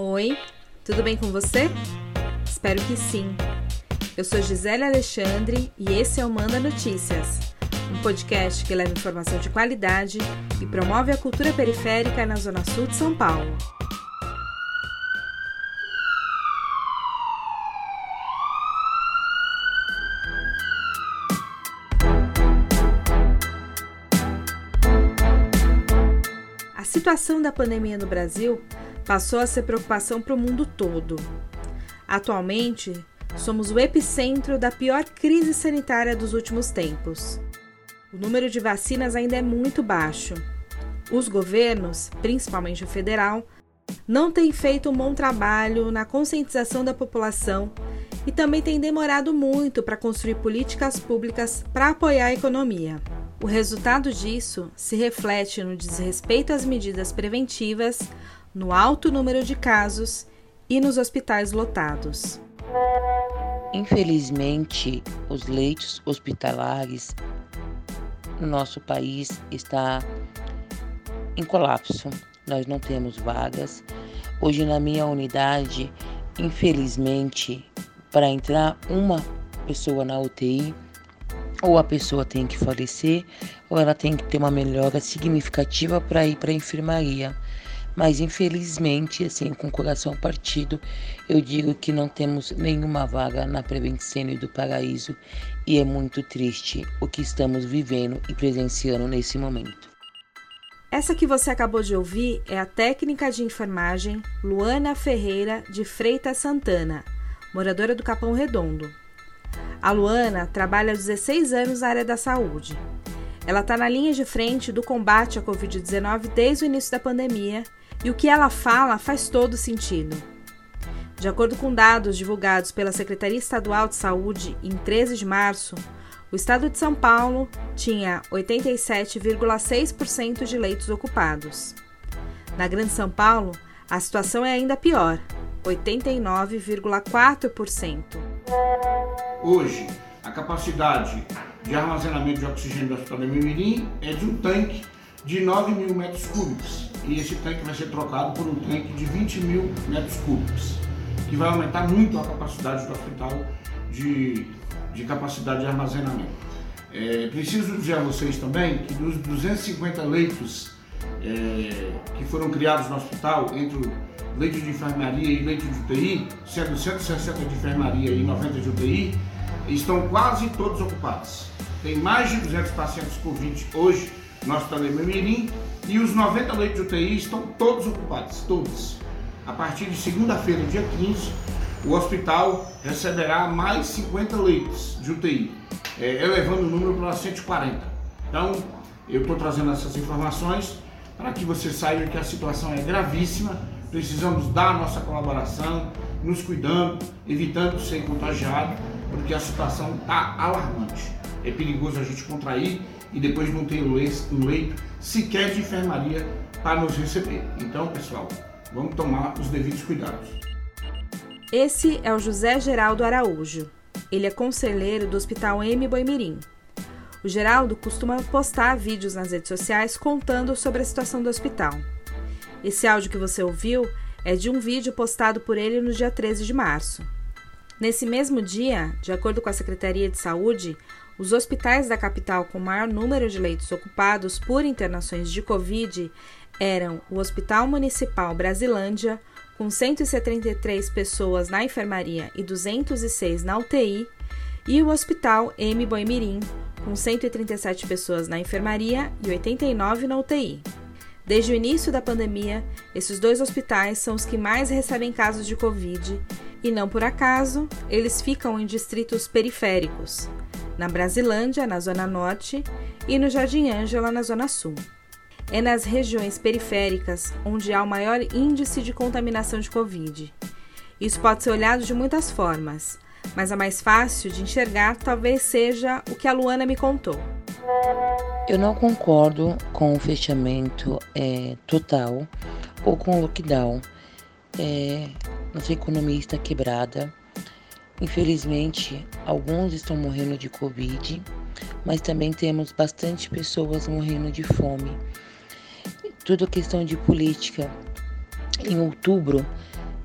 Oi, tudo bem com você? Espero que sim. Eu sou Gisele Alexandre e esse é o Manda Notícias, um podcast que leva informação de qualidade e promove a cultura periférica na Zona Sul de São Paulo. A situação da pandemia no Brasil passou a ser preocupação para o mundo todo. Atualmente, somos o epicentro da pior crise sanitária dos últimos tempos. O número de vacinas ainda é muito baixo. Os governos, principalmente o federal, não têm feito um bom trabalho na conscientização da população e também têm demorado muito para construir políticas públicas para apoiar a economia. O resultado disso se reflete no desrespeito às medidas preventivas, no alto número de casos e nos hospitais lotados. Infelizmente, os leitos hospitalares no nosso país está em colapso. Nós não temos vagas. Hoje na minha unidade, infelizmente, para entrar uma pessoa na UTI, ou a pessoa tem que falecer, ou ela tem que ter uma melhora significativa para ir para a enfermaria. Mas infelizmente, assim, com o coração partido, eu digo que não temos nenhuma vaga na Prevencênio do Paraíso e é muito triste o que estamos vivendo e presenciando nesse momento. Essa que você acabou de ouvir é a técnica de enfermagem Luana Ferreira de Freitas Santana, moradora do Capão Redondo. A Luana trabalha há 16 anos na área da saúde. Ela está na linha de frente do combate à Covid-19 desde o início da pandemia e o que ela fala faz todo sentido. De acordo com dados divulgados pela Secretaria Estadual de Saúde em 13 de março, o estado de São Paulo tinha 87,6% de leitos ocupados. Na Grande São Paulo, a situação é ainda pior, 89,4%. Hoje, a capacidade de armazenamento de oxigênio do Hospital de Mimirim é de um tanque de 9 mil metros cúbicos. E esse tanque vai ser trocado por um tanque de 20 mil metros cúbicos, que vai aumentar muito a capacidade do hospital de, de capacidade de armazenamento. É, preciso dizer a vocês também que dos 250 leitos é, que foram criados no hospital, entre leito de enfermaria e leito de UTI, sendo 160 de enfermaria e 90 de UTI, estão quase todos ocupados. Tem mais de 200 pacientes Covid hoje no Hospital de Memirim e os 90 leitos de UTI estão todos ocupados, todos. A partir de segunda-feira, dia 15, o hospital receberá mais 50 leitos de UTI, é, elevando o número para 140. Então, eu estou trazendo essas informações para que você saiba que a situação é gravíssima, precisamos dar a nossa colaboração, nos cuidando, evitando ser contagiado, porque a situação está alarmante. É perigoso a gente contrair e depois não ter um leito sequer de enfermaria para nos receber. Então, pessoal, vamos tomar os devidos cuidados. Esse é o José Geraldo Araújo. Ele é conselheiro do Hospital M. Boimirim. O Geraldo costuma postar vídeos nas redes sociais contando sobre a situação do hospital. Esse áudio que você ouviu é de um vídeo postado por ele no dia 13 de março. Nesse mesmo dia, de acordo com a Secretaria de Saúde, os hospitais da capital com maior número de leitos ocupados por internações de Covid eram o Hospital Municipal Brasilândia, com 173 pessoas na enfermaria e 206 na UTI, e o Hospital M. Boimirim, com 137 pessoas na enfermaria e 89 na UTI. Desde o início da pandemia, esses dois hospitais são os que mais recebem casos de Covid e, não por acaso, eles ficam em distritos periféricos, na Brasilândia, na Zona Norte, e no Jardim Ângela, na Zona Sul. É nas regiões periféricas onde há o maior índice de contaminação de Covid. Isso pode ser olhado de muitas formas, mas a mais fácil de enxergar talvez seja o que a Luana me contou. Eu não concordo com o fechamento é, total ou com o lockdown. É, nossa economia está quebrada. Infelizmente, alguns estão morrendo de Covid, mas também temos bastante pessoas morrendo de fome. Tudo questão de política. Em outubro,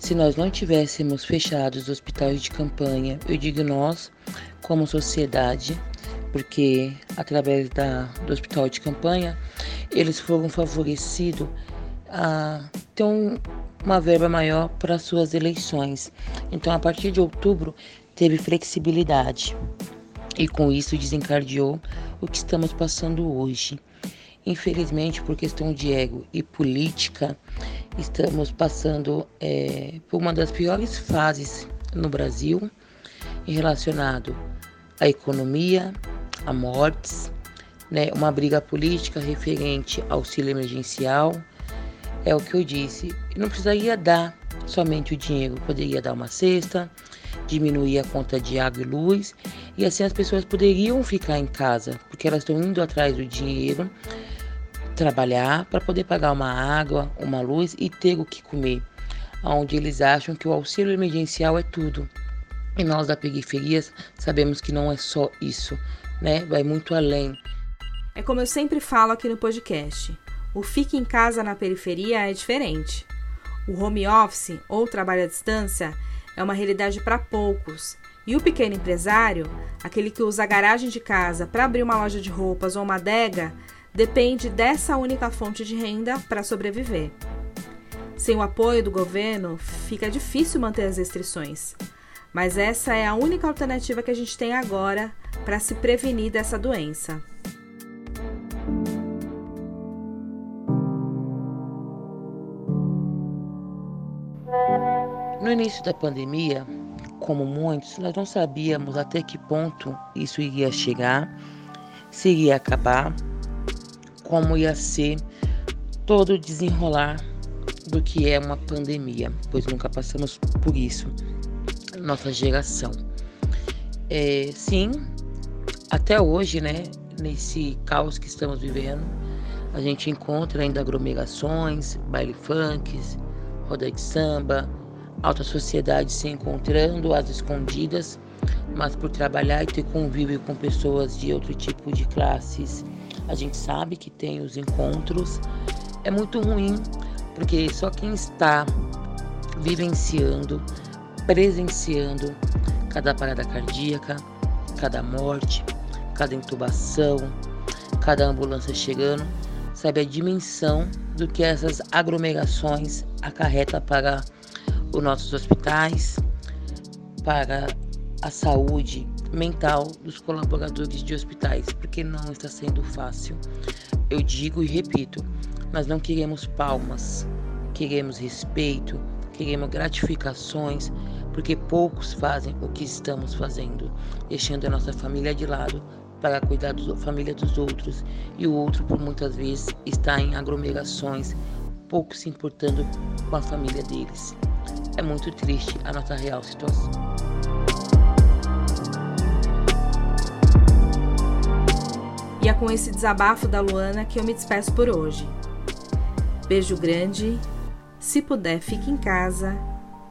Se nós não tivéssemos fechado os hospitais de campanha, eu digo nós, como sociedade, porque através da, do hospital de campanha eles foram favorecidos a ter um, uma verba maior para suas eleições. Então, a partir de outubro, teve flexibilidade e com isso desencadeou o que estamos passando hoje. Infelizmente, por questão de ego e política, estamos passando é, por uma das piores fases no Brasil relacionado à economia, a mortes, né, uma briga política referente ao auxílio emergencial. É o que eu disse. Não precisaria dar somente o dinheiro, poderia dar uma cesta, diminuir a conta de água e luz, e assim as pessoas poderiam ficar em casa, porque elas estão indo atrás do dinheiro trabalhar para poder pagar uma água, uma luz e ter o que comer, onde eles acham que o auxílio emergencial é tudo. E nós da periferia sabemos que não é só isso, né? Vai muito além. É como eu sempre falo aqui no podcast. O fique em casa na periferia é diferente. O home office ou trabalho à distância é uma realidade para poucos. E o pequeno empresário, aquele que usa a garagem de casa para abrir uma loja de roupas ou uma adega, depende dessa única fonte de renda para sobreviver. Sem o apoio do governo, fica difícil manter as restrições. Mas essa é a única alternativa que a gente tem agora para se prevenir dessa doença. No início da pandemia, como muitos, nós não sabíamos até que ponto isso iria chegar, se iria acabar como ia ser todo o desenrolar do que é uma pandemia, pois nunca passamos por isso, nossa geração. É, sim, até hoje, né, nesse caos que estamos vivendo, a gente encontra ainda aglomerações, baile funks, roda de samba, alta sociedade se encontrando às escondidas, mas por trabalhar e ter convívio com pessoas de outro tipo de classes a gente sabe que tem os encontros. É muito ruim, porque só quem está vivenciando, presenciando cada parada cardíaca, cada morte, cada intubação, cada ambulância chegando, sabe a dimensão do que essas aglomerações acarreta para os nossos hospitais, para a saúde mental dos colaboradores de hospitais, porque não está sendo fácil. Eu digo e repito, nós não queremos palmas, queremos respeito, queremos gratificações, porque poucos fazem o que estamos fazendo, deixando a nossa família de lado para cuidar da família dos outros, e o outro, por muitas vezes, está em aglomerações, pouco se importando com a família deles. É muito triste a nossa real situação. E é com esse desabafo da Luana que eu me despeço por hoje. Beijo grande, se puder, fique em casa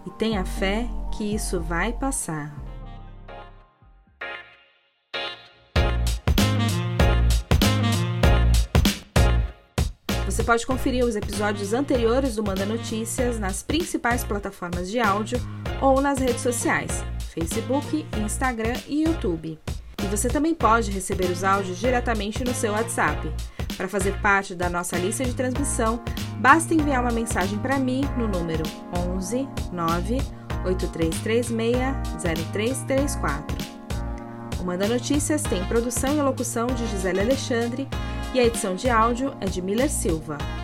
e tenha fé que isso vai passar. Você pode conferir os episódios anteriores do Manda Notícias nas principais plataformas de áudio ou nas redes sociais: Facebook, Instagram e YouTube. E você também pode receber os áudios diretamente no seu WhatsApp. Para fazer parte da nossa lista de transmissão, basta enviar uma mensagem para mim no número 11 9 8336 0334. O Manda Notícias tem produção e locução de Gisele Alexandre e a edição de áudio é de Miller Silva.